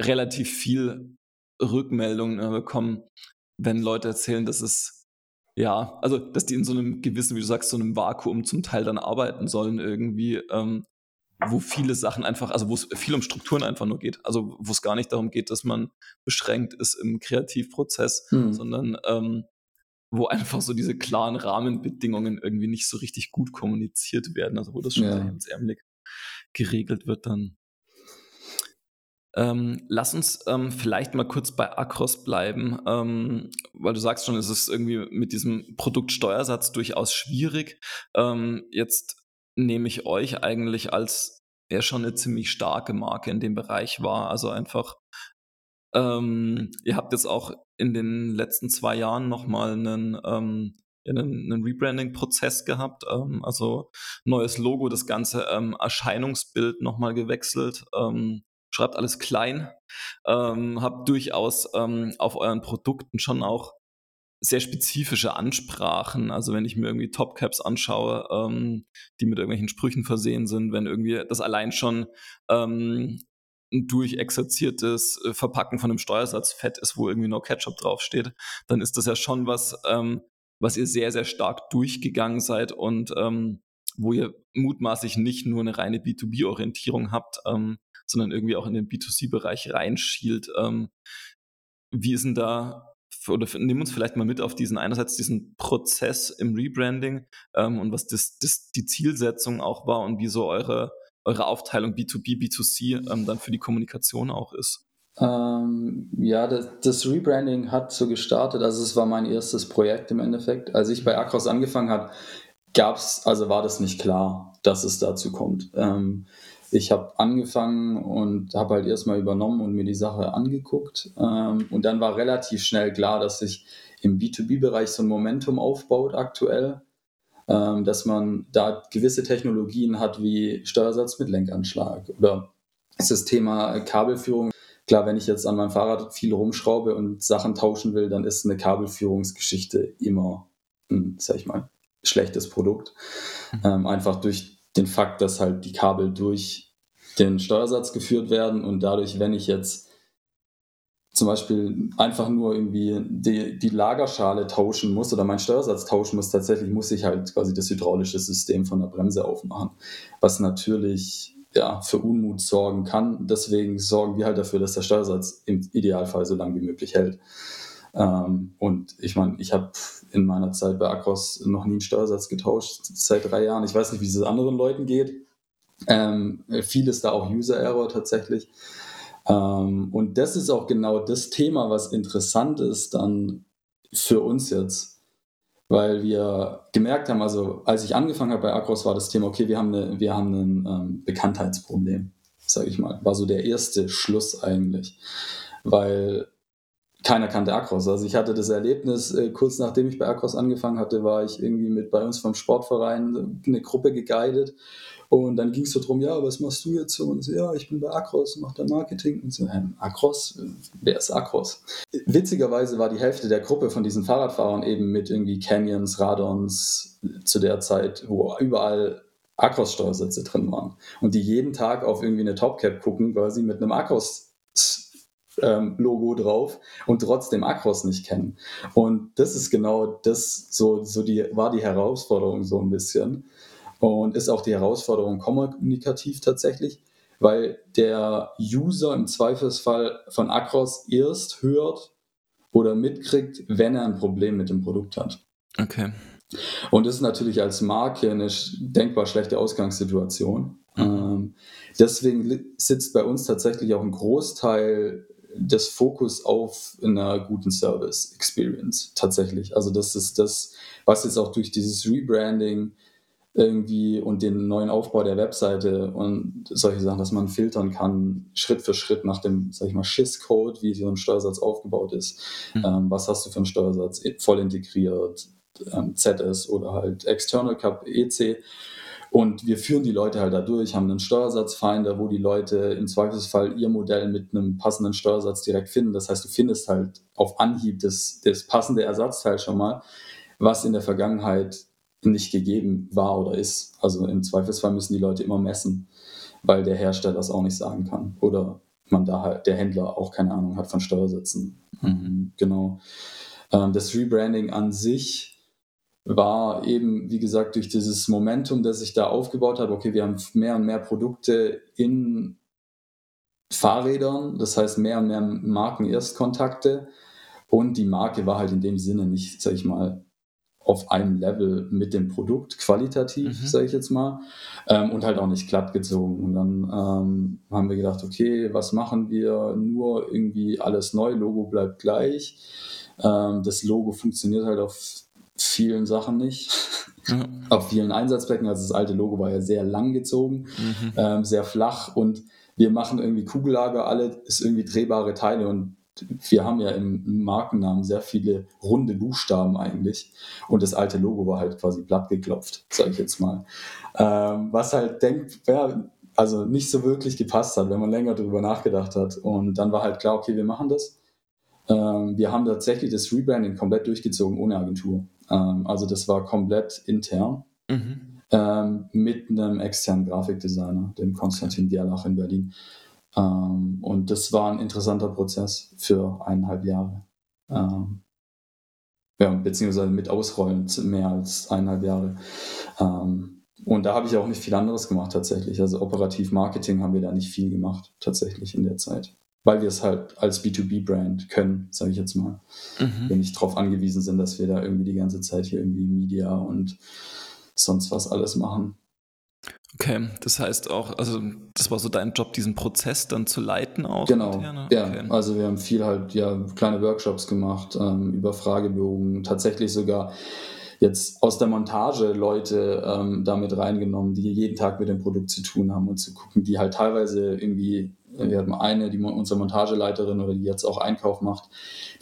relativ viel Rückmeldungen äh, bekommen, wenn Leute erzählen, dass es ja, also dass die in so einem gewissen, wie du sagst, so einem Vakuum zum Teil dann arbeiten sollen irgendwie. Ähm, wo viele Sachen einfach, also wo es viel um Strukturen einfach nur geht. Also wo es gar nicht darum geht, dass man beschränkt ist im Kreativprozess, mhm. sondern ähm, wo einfach so diese klaren Rahmenbedingungen irgendwie nicht so richtig gut kommuniziert werden. Also wo das schon ja. hemdsärmelig geregelt wird dann. Ähm, lass uns ähm, vielleicht mal kurz bei Acros bleiben, ähm, weil du sagst schon, es ist irgendwie mit diesem Produktsteuersatz durchaus schwierig. Ähm, jetzt nehme ich euch eigentlich als er schon eine ziemlich starke Marke in dem Bereich war. Also einfach, ähm, ihr habt jetzt auch in den letzten zwei Jahren nochmal einen, ähm, einen, einen Rebranding-Prozess gehabt, ähm, also neues Logo, das ganze ähm, Erscheinungsbild nochmal gewechselt. Ähm, schreibt alles klein, ähm, habt durchaus ähm, auf euren Produkten schon auch sehr spezifische Ansprachen. Also wenn ich mir irgendwie Topcaps anschaue, ähm, die mit irgendwelchen Sprüchen versehen sind, wenn irgendwie das allein schon ähm, durchexerziertes äh, Verpacken von einem Steuersatzfett ist, wo irgendwie No Ketchup draufsteht, dann ist das ja schon was, ähm, was ihr sehr, sehr stark durchgegangen seid und ähm, wo ihr mutmaßlich nicht nur eine reine B2B-Orientierung habt, ähm, sondern irgendwie auch in den B2C-Bereich reinschielt. Ähm, wie ist denn da oder nimm uns vielleicht mal mit auf diesen einerseits diesen Prozess im Rebranding ähm, und was das, das, die Zielsetzung auch war und wie so eure, eure Aufteilung B2B, B2C ähm, dann für die Kommunikation auch ist. Ähm, ja, das, das, Rebranding hat so gestartet, also es war mein erstes Projekt im Endeffekt. Als ich bei Acros angefangen habe, gab's, also war das nicht klar, dass es dazu kommt. Ähm, ich habe angefangen und habe halt erstmal übernommen und mir die Sache angeguckt. Ähm, und dann war relativ schnell klar, dass sich im B2B-Bereich so ein Momentum aufbaut aktuell, ähm, dass man da gewisse Technologien hat wie Steuersatz mit Lenkanschlag oder das Thema Kabelführung. Klar, wenn ich jetzt an meinem Fahrrad viel rumschraube und Sachen tauschen will, dann ist eine Kabelführungsgeschichte immer, ein, sag ich mal, schlechtes Produkt. Mhm. Ähm, einfach durch den Fakt, dass halt die Kabel durch den Steuersatz geführt werden und dadurch, wenn ich jetzt zum Beispiel einfach nur irgendwie die, die Lagerschale tauschen muss oder meinen Steuersatz tauschen muss, tatsächlich muss ich halt quasi das hydraulische System von der Bremse aufmachen, was natürlich ja, für Unmut sorgen kann. Deswegen sorgen wir halt dafür, dass der Steuersatz im Idealfall so lange wie möglich hält. Ähm, und ich meine, ich habe in meiner Zeit bei Akros noch nie einen Steuersatz getauscht, seit drei Jahren. Ich weiß nicht, wie es anderen Leuten geht. Ähm, viel ist da auch User-Error tatsächlich. Ähm, und das ist auch genau das Thema, was interessant ist dann für uns jetzt. Weil wir gemerkt haben, also als ich angefangen habe bei Akros, war das Thema, okay, wir haben, eine, wir haben ein ähm, Bekanntheitsproblem, sage ich mal. War so der erste Schluss eigentlich. Weil keiner kannte Akros. Also ich hatte das Erlebnis, äh, kurz nachdem ich bei Akros angefangen hatte, war ich irgendwie mit bei uns vom Sportverein eine Gruppe geguidet und dann ging es so drum, ja, was machst du jetzt so? Und so, ja, ich bin bei Akros, mache da Marketing. Und so, äh, Akros? Wer ist Akros? Witzigerweise war die Hälfte der Gruppe von diesen Fahrradfahrern eben mit irgendwie Canyons, Radons zu der Zeit, wo überall Akros-Steuersätze drin waren. Und die jeden Tag auf irgendwie eine Topcap gucken, quasi mit einem Akros ähm, Logo drauf und trotzdem Akros nicht kennen. Und das ist genau das, so, so die, war die Herausforderung so ein bisschen. Und ist auch die Herausforderung kommunikativ tatsächlich, weil der User im Zweifelsfall von Akros erst hört oder mitkriegt, wenn er ein Problem mit dem Produkt hat. Okay. Und das ist natürlich als Marke eine denkbar schlechte Ausgangssituation. Mhm. Ähm, deswegen sitzt bei uns tatsächlich auch ein Großteil des Fokus auf einer guten Service Experience tatsächlich. Also das ist das, was jetzt auch durch dieses Rebranding irgendwie und den neuen Aufbau der Webseite und solche Sachen, dass man filtern kann, Schritt für Schritt nach dem, sag ich mal, Schiss-Code, wie so ein Steuersatz aufgebaut ist. Mhm. Ähm, was hast du für einen Steuersatz voll integriert, ähm, ZS oder halt External Cup EC und wir führen die Leute halt da durch, haben einen Steuersatzfinder, wo die Leute im Zweifelsfall ihr Modell mit einem passenden Steuersatz direkt finden. Das heißt, du findest halt auf Anhieb das, das passende Ersatzteil schon mal, was in der Vergangenheit nicht gegeben war oder ist. Also im Zweifelsfall müssen die Leute immer messen, weil der Hersteller es auch nicht sagen kann. Oder man da halt, der Händler auch keine Ahnung hat von Steuersätzen. Mhm. Genau. Ähm, das Rebranding an sich war eben, wie gesagt, durch dieses Momentum, das ich da aufgebaut habe, okay, wir haben mehr und mehr Produkte in Fahrrädern, das heißt mehr und mehr Marken-Erstkontakte und die Marke war halt in dem Sinne nicht, sag ich mal, auf einem Level mit dem Produkt, qualitativ, mhm. sage ich jetzt mal, ähm, und halt auch nicht glatt gezogen. Und dann ähm, haben wir gedacht, okay, was machen wir? Nur irgendwie alles neu, Logo bleibt gleich. Ähm, das Logo funktioniert halt auf vielen Sachen nicht. Ja. auf vielen Einsatzbecken. Also das alte Logo war ja sehr lang gezogen, mhm. ähm, sehr flach und wir machen irgendwie Kugellager, alle ist irgendwie drehbare Teile und wir haben ja im Markennamen sehr viele runde Buchstaben eigentlich und das alte Logo war halt quasi platt geklopft, sage ich jetzt mal. Ähm, was halt denkt, ja, also nicht so wirklich gepasst hat, wenn man länger darüber nachgedacht hat. Und dann war halt klar, okay, wir machen das. Ähm, wir haben tatsächlich das Rebranding komplett durchgezogen ohne Agentur. Ähm, also das war komplett intern. Mhm. Ähm, mit einem externen Grafikdesigner, dem Konstantin Gerlach in Berlin. Und das war ein interessanter Prozess für eineinhalb Jahre. Ja, beziehungsweise mit Ausrollen mehr als eineinhalb Jahre. Und da habe ich auch nicht viel anderes gemacht tatsächlich. Also operativ Marketing haben wir da nicht viel gemacht tatsächlich in der Zeit. Weil wir es halt als B2B-Brand können, sage ich jetzt mal. Mhm. Wir nicht darauf angewiesen sind, dass wir da irgendwie die ganze Zeit hier irgendwie Media und sonst was alles machen. Okay, das heißt auch, also das war so dein Job, diesen Prozess dann zu leiten auch? Genau, interne? ja. Okay. Also wir haben viel halt, ja, kleine Workshops gemacht ähm, über Fragebogen, tatsächlich sogar jetzt aus der Montage Leute ähm, damit reingenommen, die jeden Tag mit dem Produkt zu tun haben und zu gucken, die halt teilweise irgendwie, wir haben eine, die unsere Montageleiterin oder die jetzt auch Einkauf macht,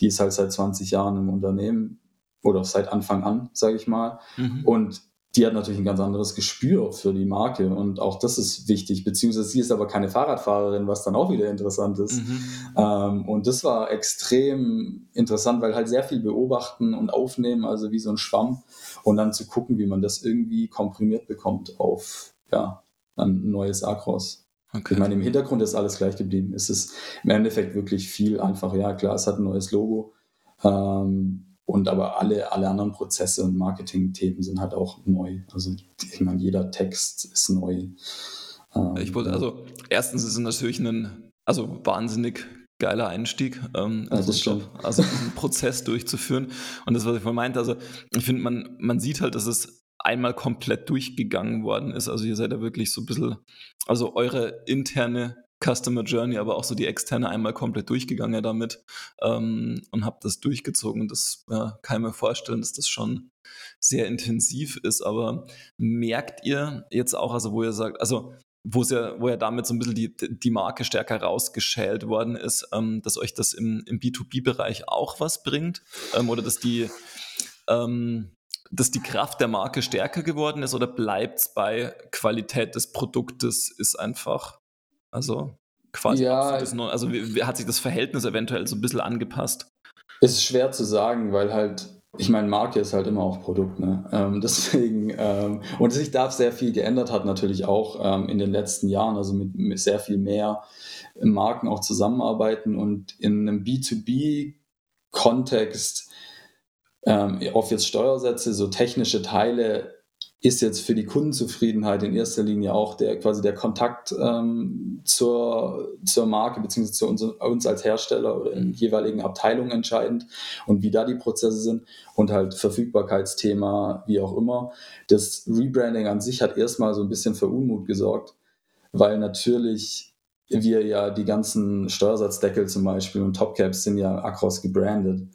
die ist halt seit 20 Jahren im Unternehmen oder seit Anfang an, sage ich mal. Mhm. Und die hat natürlich ein ganz anderes Gespür für die Marke und auch das ist wichtig, beziehungsweise sie ist aber keine Fahrradfahrerin, was dann auch wieder interessant ist. Mhm. Ähm, und das war extrem interessant, weil halt sehr viel beobachten und aufnehmen, also wie so ein Schwamm und dann zu gucken, wie man das irgendwie komprimiert bekommt auf ja, ein neues Acros. Okay. Ich meine, im Hintergrund ist alles gleich geblieben. Es ist im Endeffekt wirklich viel einfacher. Ja, klar, es hat ein neues Logo. Ähm, und aber alle, alle anderen Prozesse und Marketing-Themen sind halt auch neu. Also ich meine, jeder Text ist neu. Ähm, ich wollte, also erstens ist es natürlich ein, also wahnsinnig geiler Einstieg, ähm, also, Job, also einen Prozess durchzuführen. Und das, was ich vorhin meinte, also ich finde, man, man sieht halt, dass es einmal komplett durchgegangen worden ist. Also ihr seid ja wirklich so ein bisschen, also eure interne Customer Journey, aber auch so die externe einmal komplett durchgegangen damit ähm, und habe das durchgezogen. Das ja, kann ich mir vorstellen, dass das schon sehr intensiv ist. Aber merkt ihr jetzt auch, also wo ihr sagt, also wo ja, wo ja damit so ein bisschen die, die Marke stärker rausgeschält worden ist, ähm, dass euch das im, im B2B-Bereich auch was bringt? Ähm, oder dass die, ähm, dass die Kraft der Marke stärker geworden ist oder bleibt es bei Qualität des Produktes ist einfach also quasi ja, neu, also wie, hat sich das Verhältnis eventuell so ein bisschen angepasst? Ist schwer zu sagen, weil halt, ich meine, Marke ist halt immer auch Produkt, ne? Ähm, deswegen, ähm, und sich da sehr viel geändert hat natürlich auch ähm, in den letzten Jahren, also mit, mit sehr viel mehr Marken auch zusammenarbeiten und in einem B2B-Kontext ähm, auf jetzt Steuersätze, so technische Teile ist jetzt für die Kundenzufriedenheit in erster Linie auch der quasi der Kontakt ähm, zur, zur Marke bzw. zu uns, uns, als Hersteller oder in jeweiligen Abteilungen entscheidend und wie da die Prozesse sind und halt Verfügbarkeitsthema, wie auch immer. Das Rebranding an sich hat erstmal so ein bisschen für Unmut gesorgt, weil natürlich wir ja die ganzen Steuersatzdeckel zum Beispiel und Topcaps sind ja Acros gebrandet.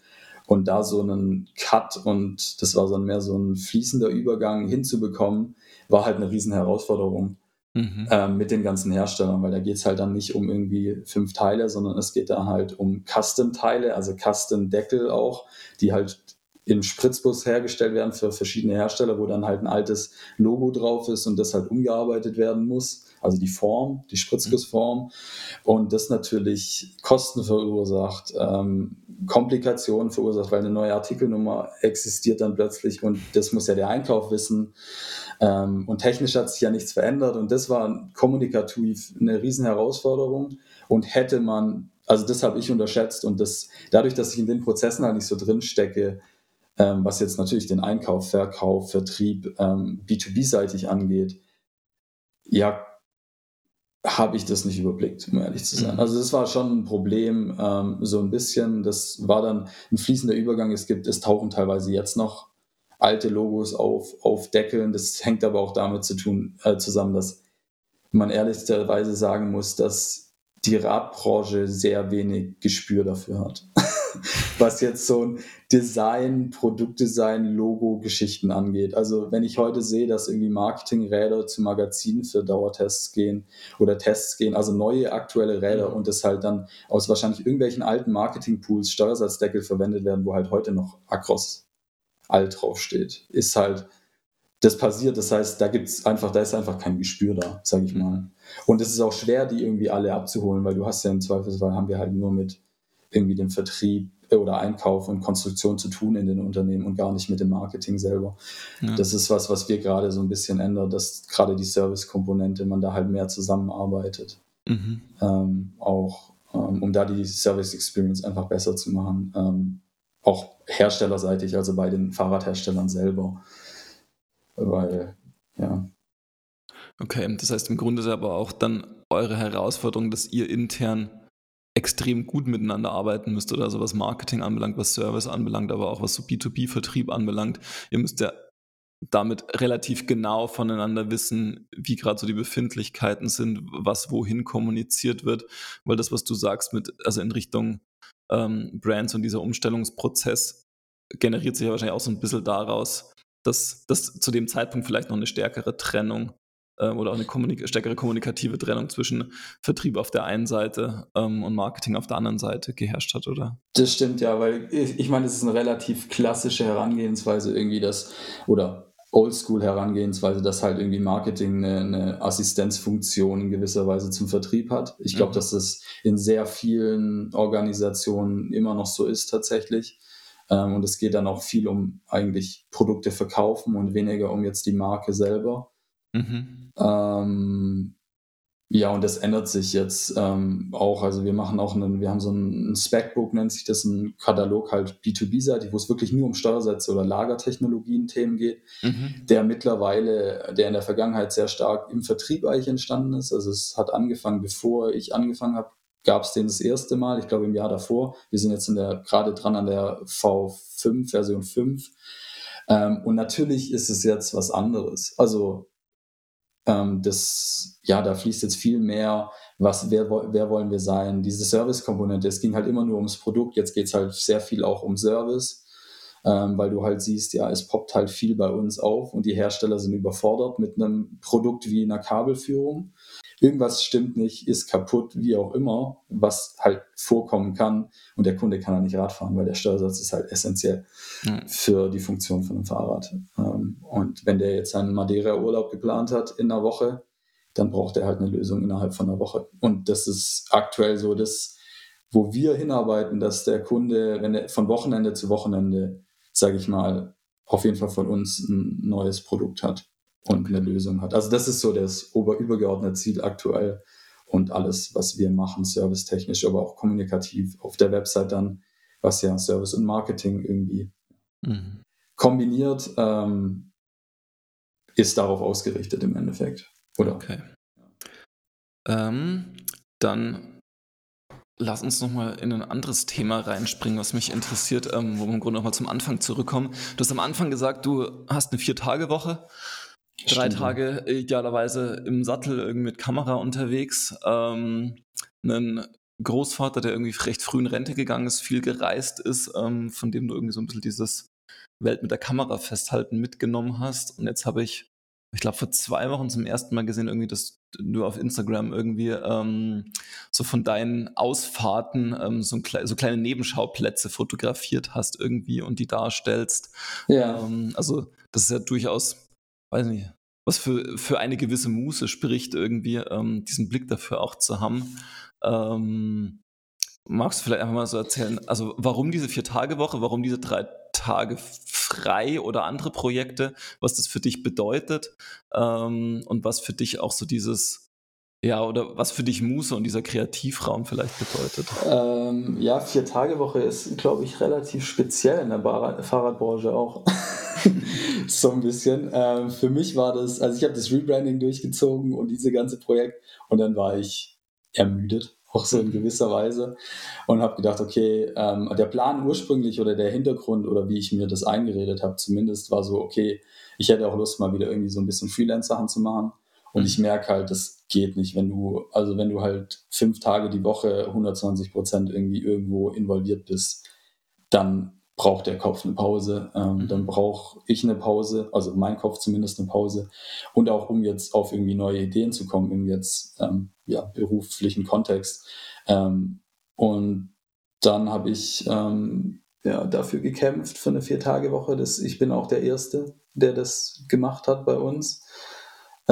Und da so einen Cut und das war so mehr so ein fließender Übergang hinzubekommen, war halt eine riesen Herausforderung mhm. äh, mit den ganzen Herstellern, weil da geht es halt dann nicht um irgendwie fünf Teile, sondern es geht da halt um Custom-Teile, also Custom-Deckel auch, die halt in Spritzbus hergestellt werden für verschiedene Hersteller, wo dann halt ein altes Logo drauf ist und das halt umgearbeitet werden muss also die Form, die Spritzgussform. Und das natürlich Kosten verursacht, ähm, Komplikationen verursacht, weil eine neue Artikelnummer existiert dann plötzlich. Und das muss ja der Einkauf wissen. Ähm, und technisch hat sich ja nichts verändert. Und das war kommunikativ eine riesen Herausforderung und hätte man, also das habe ich unterschätzt. Und das dadurch, dass ich in den Prozessen halt nicht so drin stecke, ähm, was jetzt natürlich den Einkauf, Verkauf, Vertrieb ähm, B2B-seitig angeht, ja, habe ich das nicht überblickt, um ehrlich zu sein. Mhm. Also das war schon ein Problem, ähm, so ein bisschen. Das war dann ein fließender Übergang. Es gibt, es tauchen teilweise jetzt noch alte Logos auf, auf Deckeln. Das hängt aber auch damit zu tun, äh, zusammen, dass man ehrlicherweise sagen muss, dass die Radbranche sehr wenig Gespür dafür hat. Was jetzt so ein Design, Produktdesign, Logo-Geschichten angeht. Also wenn ich heute sehe, dass irgendwie Marketingräder zu Magazinen für Dauertests gehen oder Tests gehen, also neue aktuelle Räder mhm. und das halt dann aus wahrscheinlich irgendwelchen alten Marketingpools Steuersatzdeckel verwendet werden, wo halt heute noch Acros alt draufsteht, ist halt das passiert. Das heißt, da gibt's einfach, da ist einfach kein Gespür da, sage ich mal. Und es ist auch schwer, die irgendwie alle abzuholen, weil du hast ja im Zweifelsfall haben wir halt nur mit irgendwie dem Vertrieb oder Einkauf und Konstruktion zu tun in den Unternehmen und gar nicht mit dem Marketing selber. Ja. Das ist was, was wir gerade so ein bisschen ändern, dass gerade die Service-Komponente, man da halt mehr zusammenarbeitet. Mhm. Ähm, auch ähm, um da die Service-Experience einfach besser zu machen. Ähm, auch herstellerseitig, also bei den Fahrradherstellern selber. Weil, ja. Okay, das heißt im Grunde ist aber auch dann eure Herausforderung, dass ihr intern extrem gut miteinander arbeiten müsst oder so was Marketing anbelangt, was Service anbelangt, aber auch was so B2B-Vertrieb anbelangt. Ihr müsst ja damit relativ genau voneinander wissen, wie gerade so die Befindlichkeiten sind, was wohin kommuniziert wird, weil das, was du sagst, mit, also in Richtung ähm, Brands und dieser Umstellungsprozess generiert sich ja wahrscheinlich auch so ein bisschen daraus, dass, dass zu dem Zeitpunkt vielleicht noch eine stärkere Trennung ähm, oder auch eine kommunik stärkere kommunikative Trennung zwischen Vertrieb auf der einen Seite ähm, und Marketing auf der anderen Seite geherrscht hat, oder? Das stimmt ja, weil ich, ich meine, es ist eine relativ klassische Herangehensweise irgendwie, das oder Oldschool-Herangehensweise, dass halt irgendwie Marketing eine, eine, Assistenzfunktion in gewisser Weise zum Vertrieb hat. Ich glaube, mhm. dass das in sehr vielen Organisationen immer noch so ist tatsächlich. Ähm, und es geht dann auch viel um eigentlich Produkte verkaufen und weniger um jetzt die Marke selber. Mhm. Ähm, ja, und das ändert sich jetzt ähm, auch. Also wir machen auch einen, wir haben so ein, ein Specbook, nennt sich das, ein Katalog halt B2B-seitig, wo es wirklich nur um Steuersätze oder Lagertechnologien-Themen geht, mhm. der mittlerweile, der in der Vergangenheit sehr stark im Vertrieb eigentlich entstanden ist. Also es hat angefangen, bevor ich angefangen habe, gab es den das erste Mal, ich glaube im Jahr davor. Wir sind jetzt in der, gerade dran an der V5, Version 5. Ähm, und natürlich ist es jetzt was anderes. Also ähm, das, ja, da fließt jetzt viel mehr, was, wer, wer wollen wir sein, diese Service-Komponente. Es ging halt immer nur ums Produkt, jetzt geht es halt sehr viel auch um Service, ähm, weil du halt siehst, ja, es poppt halt viel bei uns auf und die Hersteller sind überfordert mit einem Produkt wie einer Kabelführung irgendwas stimmt nicht, ist kaputt, wie auch immer, was halt vorkommen kann. Und der Kunde kann halt nicht Rad fahren, weil der Steuersatz ist halt essentiell mhm. für die Funktion von einem Fahrrad. Ähm, und wenn der jetzt einen Madeira-Urlaub geplant hat in einer Woche, dann braucht er halt eine Lösung innerhalb von einer Woche. Und das ist aktuell so das, wo wir hinarbeiten, dass der Kunde, wenn er von Wochenende zu Wochenende, sage ich mal, auf jeden Fall von uns ein neues Produkt hat und eine Lösung hat. Also das ist so das ober übergeordnete Ziel aktuell und alles, was wir machen, servicetechnisch, aber auch kommunikativ auf der Website dann, was ja Service und Marketing irgendwie mhm. kombiniert, ähm, ist darauf ausgerichtet im Endeffekt. Oder? Okay. Ähm, dann lass uns nochmal in ein anderes Thema reinspringen, was mich interessiert, ähm, wo wir im Grunde nochmal zum Anfang zurückkommen. Du hast am Anfang gesagt, du hast eine Vier-Tage-Woche drei Stimmt. Tage idealerweise im Sattel irgendwie mit Kamera unterwegs. Ähm, einen Großvater, der irgendwie recht früh in Rente gegangen ist, viel gereist ist, ähm, von dem du irgendwie so ein bisschen dieses Welt mit der Kamera festhalten mitgenommen hast. Und jetzt habe ich, ich glaube, vor zwei Wochen zum ersten Mal gesehen, irgendwie, dass du auf Instagram irgendwie ähm, so von deinen Ausfahrten ähm, so, ein, so, kleine Nebenschauplätze fotografiert hast irgendwie und die darstellst. Ja. Ähm, also das ist ja durchaus weiß nicht, was für, für eine gewisse Muße spricht, irgendwie ähm, diesen Blick dafür auch zu haben. Ähm, magst du vielleicht einfach mal so erzählen, also warum diese Vier-Tage-Woche, warum diese drei Tage frei oder andere Projekte, was das für dich bedeutet ähm, und was für dich auch so dieses Ja, oder was für dich Muße und dieser Kreativraum vielleicht bedeutet? Ähm, ja, Vier-Tage-Woche ist, glaube ich, relativ speziell in der Bar Fahrradbranche auch. so ein bisschen. Ähm, für mich war das, also ich habe das Rebranding durchgezogen und diese ganze Projekt und dann war ich ermüdet, auch so in mhm. gewisser Weise und habe gedacht, okay, ähm, der Plan ursprünglich oder der Hintergrund oder wie ich mir das eingeredet habe, zumindest war so, okay, ich hätte auch Lust, mal wieder irgendwie so ein bisschen Freelance-Sachen zu machen und ich mhm. merke halt, das geht nicht, wenn du, also wenn du halt fünf Tage die Woche 120 Prozent irgendwie irgendwo involviert bist, dann braucht der Kopf eine Pause, ähm, mhm. dann brauche ich eine Pause, also mein Kopf zumindest eine Pause. Und auch um jetzt auf irgendwie neue Ideen zu kommen, im jetzt ähm, ja, beruflichen Kontext. Ähm, und dann habe ich ähm, ja, dafür gekämpft für eine Vier-Tage-Woche. Ich bin auch der Erste, der das gemacht hat bei uns.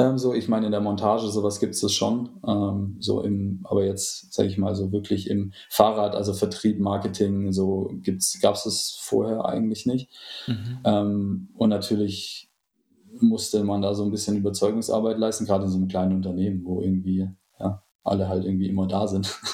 Ähm, so, ich meine, in der Montage, sowas gibt es schon. Ähm, so im, aber jetzt, sage ich mal, so wirklich im Fahrrad, also Vertrieb, Marketing, so gab es es vorher eigentlich nicht. Mhm. Ähm, und natürlich musste man da so ein bisschen Überzeugungsarbeit leisten, gerade in so einem kleinen Unternehmen, wo irgendwie ja, alle halt irgendwie immer da sind.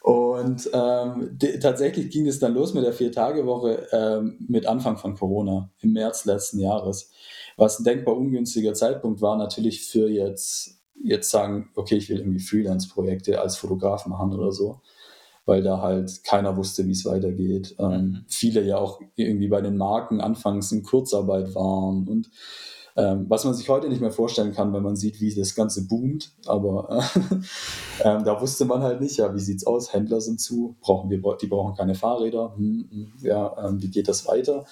Und ähm, tatsächlich ging es dann los mit der Vier-Tage-Woche ähm, mit Anfang von Corona im März letzten Jahres. Was ein denkbar ungünstiger Zeitpunkt war, natürlich für jetzt, jetzt sagen, okay, ich will irgendwie Freelance-Projekte als Fotograf machen oder so, weil da halt keiner wusste, wie es weitergeht. Ähm, mhm. Viele ja auch irgendwie bei den Marken anfangs in Kurzarbeit waren und ähm, was man sich heute nicht mehr vorstellen kann, wenn man sieht, wie das Ganze boomt. Aber äh, ähm, da wusste man halt nicht, ja, wie sieht es aus? Händler sind zu, brauchen wir, die brauchen keine Fahrräder. Hm, hm, ja, ähm, wie geht das weiter?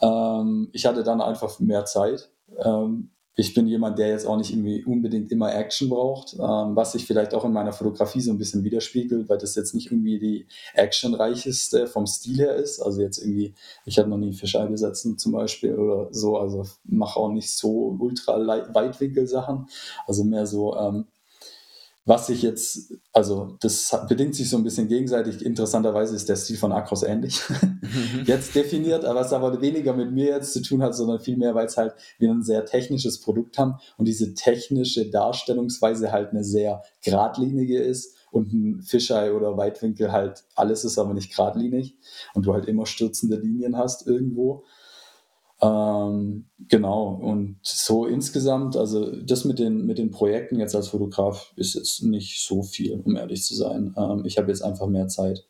Ähm, ich hatte dann einfach mehr Zeit. Ähm, ich bin jemand, der jetzt auch nicht unbedingt immer Action braucht, ähm, was sich vielleicht auch in meiner Fotografie so ein bisschen widerspiegelt, weil das jetzt nicht irgendwie die actionreicheste vom Stil her ist. Also jetzt irgendwie, ich habe noch nie Fischei setzen zum Beispiel oder so, also mache auch nicht so ultra Weitwinkel-Sachen, also mehr so ähm, was sich jetzt, also das bedingt sich so ein bisschen gegenseitig. Interessanterweise ist der Stil von Akros ähnlich mhm. jetzt definiert, aber was aber weniger mit mir jetzt zu tun hat, sondern vielmehr, weil es halt wir ein sehr technisches Produkt haben und diese technische Darstellungsweise halt eine sehr geradlinige ist und ein Fischei oder Weitwinkel halt alles ist aber nicht geradlinig und du halt immer stürzende Linien hast irgendwo. Ähm, genau, und so insgesamt, also das mit den, mit den Projekten jetzt als Fotograf ist jetzt nicht so viel, um ehrlich zu sein. Ähm, ich habe jetzt einfach mehr Zeit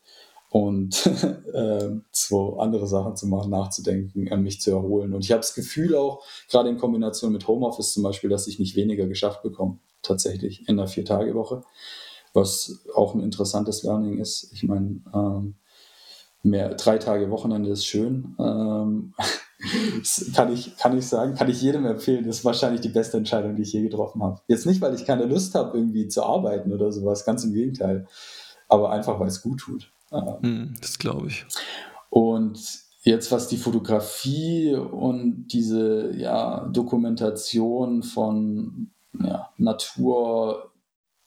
und äh, zwei andere Sachen zu machen, nachzudenken, äh, mich zu erholen. Und ich habe das Gefühl auch, gerade in Kombination mit Homeoffice zum Beispiel, dass ich nicht weniger geschafft bekomme, tatsächlich in der Vier-Tage-Woche, was auch ein interessantes Learning ist. Ich meine, ähm, mehr drei Tage Wochenende ist schön. Ähm, Das kann ich, kann ich sagen, kann ich jedem empfehlen. Das ist wahrscheinlich die beste Entscheidung, die ich je getroffen habe. Jetzt nicht, weil ich keine Lust habe, irgendwie zu arbeiten oder sowas, ganz im Gegenteil. Aber einfach, weil es gut tut. Hm, das glaube ich. Und jetzt, was die Fotografie und diese ja, Dokumentation von ja, Natur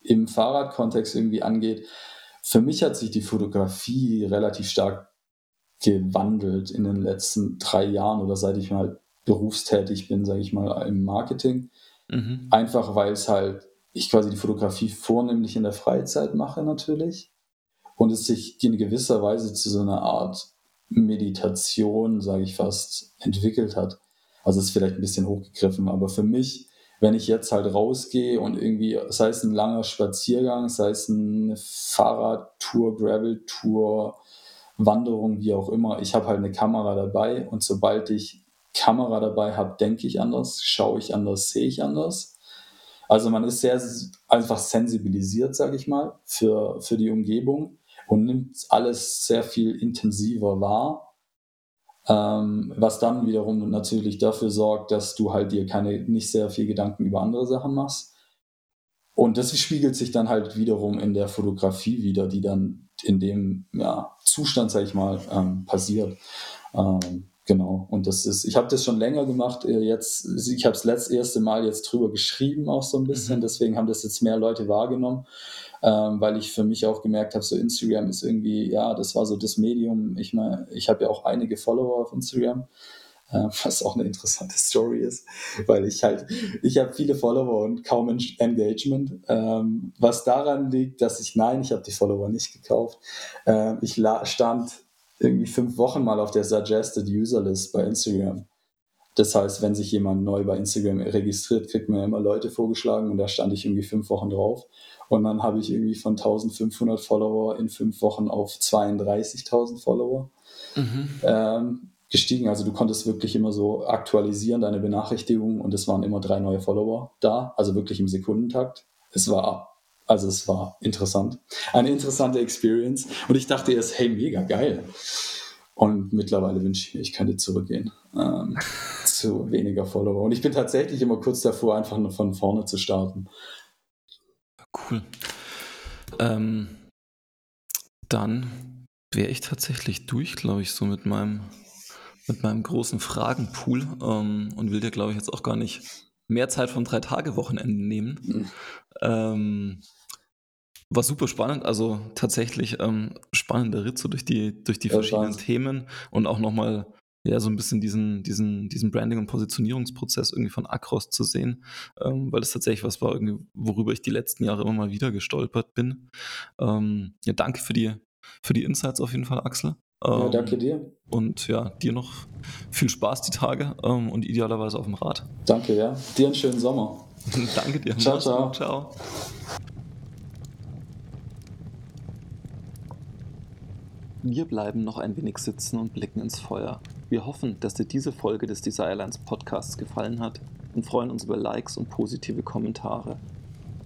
im Fahrradkontext irgendwie angeht, für mich hat sich die Fotografie relativ stark gewandelt in den letzten drei Jahren oder seit ich mal berufstätig bin, sage ich mal, im Marketing. Mhm. Einfach weil es halt, ich quasi die Fotografie vornehmlich in der Freizeit mache natürlich und es sich in gewisser Weise zu so einer Art Meditation, sage ich fast, entwickelt hat. Also es ist vielleicht ein bisschen hochgegriffen, aber für mich, wenn ich jetzt halt rausgehe und irgendwie, sei es ein langer Spaziergang, sei es eine Fahrradtour, Gravel-Tour, Wanderung, wie auch immer, ich habe halt eine Kamera dabei und sobald ich Kamera dabei habe, denke ich anders, schaue ich anders, sehe ich anders. Also man ist sehr einfach sensibilisiert, sage ich mal, für, für die Umgebung und nimmt alles sehr viel intensiver wahr, ähm, was dann wiederum natürlich dafür sorgt, dass du halt dir keine nicht sehr viel Gedanken über andere Sachen machst. Und das spiegelt sich dann halt wiederum in der Fotografie wieder, die dann in dem ja, Zustand, sag ich mal, ähm, passiert. Ähm, genau. Und das ist, ich habe das schon länger gemacht. Äh, jetzt, ich habe es letzte erste Mal jetzt drüber geschrieben, auch so ein bisschen. Mhm. Deswegen haben das jetzt mehr Leute wahrgenommen, ähm, weil ich für mich auch gemerkt habe, so Instagram ist irgendwie, ja, das war so das Medium. Ich meine, ich habe ja auch einige Follower auf Instagram. Äh, was auch eine interessante Story ist, weil ich halt, ich habe viele Follower und kaum Engagement, ähm, was daran liegt, dass ich, nein, ich habe die Follower nicht gekauft. Äh, ich stand irgendwie fünf Wochen mal auf der Suggested User List bei Instagram. Das heißt, wenn sich jemand neu bei Instagram registriert, kriegt man immer Leute vorgeschlagen und da stand ich irgendwie fünf Wochen drauf. Und dann habe ich irgendwie von 1500 Follower in fünf Wochen auf 32.000 Follower mhm. ähm, gestiegen. Also du konntest wirklich immer so aktualisieren, deine Benachrichtigungen und es waren immer drei neue Follower da, also wirklich im Sekundentakt. Es war, also es war interessant. Eine interessante Experience. Und ich dachte erst, hey, mega geil. Und mittlerweile wünsche ich mir, ich könnte zurückgehen ähm, zu weniger Follower. Und ich bin tatsächlich immer kurz davor, einfach nur von vorne zu starten. Cool. Ähm, dann wäre ich tatsächlich durch, glaube ich, so mit meinem, mit meinem großen Fragenpool ähm, und will dir, glaube ich, jetzt auch gar nicht mehr Zeit von drei Tage Wochenenden nehmen. Mhm. Ähm, war super spannend, also tatsächlich ähm, spannender Ritt so durch die, durch die verschiedenen Themen und auch nochmal ja, so ein bisschen diesen, diesen, diesen Branding- und Positionierungsprozess irgendwie von Acros zu sehen, ähm, weil das tatsächlich was war, irgendwie, worüber ich die letzten Jahre immer mal wieder gestolpert bin. Ähm, ja, danke für die, für die Insights auf jeden Fall, Axel. Ähm, ja, danke dir. Und ja, dir noch viel Spaß die Tage ähm, und idealerweise auf dem Rad. Danke, ja. Dir einen schönen Sommer. danke dir. Ciao, ciao. Ciao. Wir bleiben noch ein wenig sitzen und blicken ins Feuer. Wir hoffen, dass dir diese Folge des Desirelines Podcasts gefallen hat und freuen uns über Likes und positive Kommentare.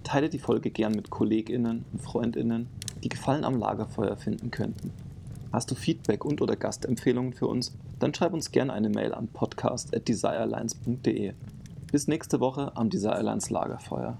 Teile die Folge gern mit KollegInnen und FreundInnen, die Gefallen am Lagerfeuer finden könnten. Hast du Feedback und oder Gastempfehlungen für uns? Dann schreib uns gerne eine Mail an podcast.desirelines.de. Bis nächste Woche am Desirelines Lagerfeuer.